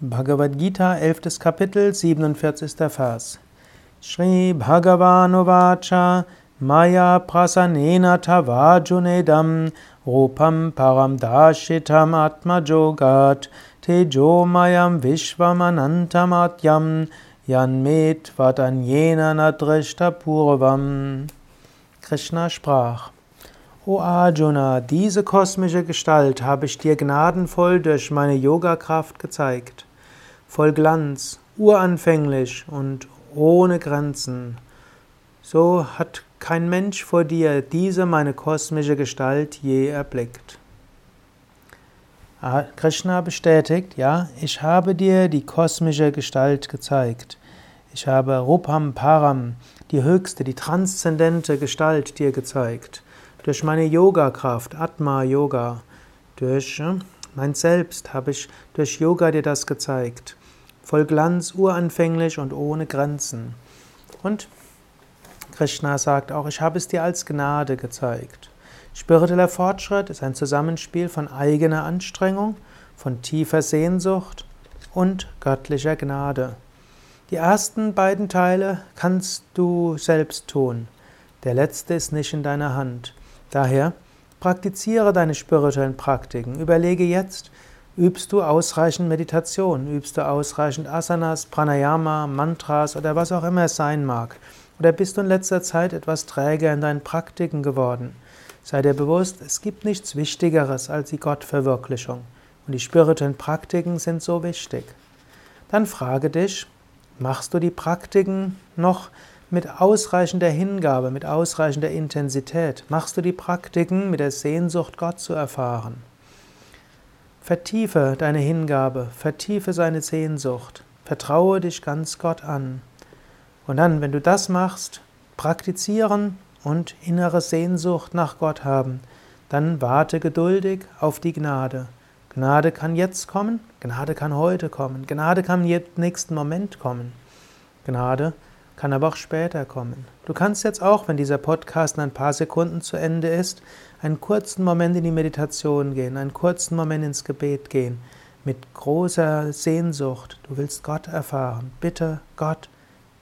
Bhagavad Gita, 11. Kapitel, 47. Vers. Shri Bhagavan Uvacha Maya prasanena tavajunedam rupam param dashitam atmajogat tejo mayam vishvamanantam atyam yanmet vadanyena nadrishta purvam. Krishna sprach. O Arjuna, diese kosmische Gestalt habe ich dir gnadenvoll durch meine Yogakraft gezeigt voll Glanz, uranfänglich und ohne Grenzen. So hat kein Mensch vor dir diese meine kosmische Gestalt je erblickt. Ah, Krishna bestätigt, ja, ich habe dir die kosmische Gestalt gezeigt. Ich habe Rupam Param, die höchste, die transzendente Gestalt dir gezeigt. Durch meine Yoga-Kraft, Atma Yoga, durch äh, mein Selbst habe ich durch Yoga dir das gezeigt voll Glanz, uranfänglich und ohne Grenzen. Und Krishna sagt auch, ich habe es dir als Gnade gezeigt. Spiritueller Fortschritt ist ein Zusammenspiel von eigener Anstrengung, von tiefer Sehnsucht und göttlicher Gnade. Die ersten beiden Teile kannst du selbst tun. Der letzte ist nicht in deiner Hand. Daher praktiziere deine spirituellen Praktiken. Überlege jetzt, Übst du ausreichend Meditation? Übst du ausreichend Asanas, Pranayama, Mantras oder was auch immer es sein mag? Oder bist du in letzter Zeit etwas träger in deinen Praktiken geworden? Sei dir bewusst, es gibt nichts Wichtigeres als die Gottverwirklichung. Und die spirituellen Praktiken sind so wichtig. Dann frage dich, machst du die Praktiken noch mit ausreichender Hingabe, mit ausreichender Intensität? Machst du die Praktiken mit der Sehnsucht, Gott zu erfahren? Vertiefe deine Hingabe, vertiefe seine Sehnsucht, vertraue dich ganz Gott an. Und dann, wenn du das machst, praktizieren und innere Sehnsucht nach Gott haben, dann warte geduldig auf die Gnade. Gnade kann jetzt kommen, Gnade kann heute kommen, Gnade kann im nächsten Moment kommen. Gnade kann aber auch später kommen. Du kannst jetzt auch, wenn dieser Podcast in ein paar Sekunden zu Ende ist, einen kurzen Moment in die Meditation gehen, einen kurzen Moment ins Gebet gehen, mit großer Sehnsucht. Du willst Gott erfahren. Bitte Gott,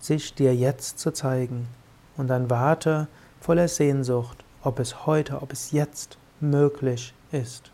sich dir jetzt zu zeigen. Und dann warte voller Sehnsucht, ob es heute, ob es jetzt möglich ist.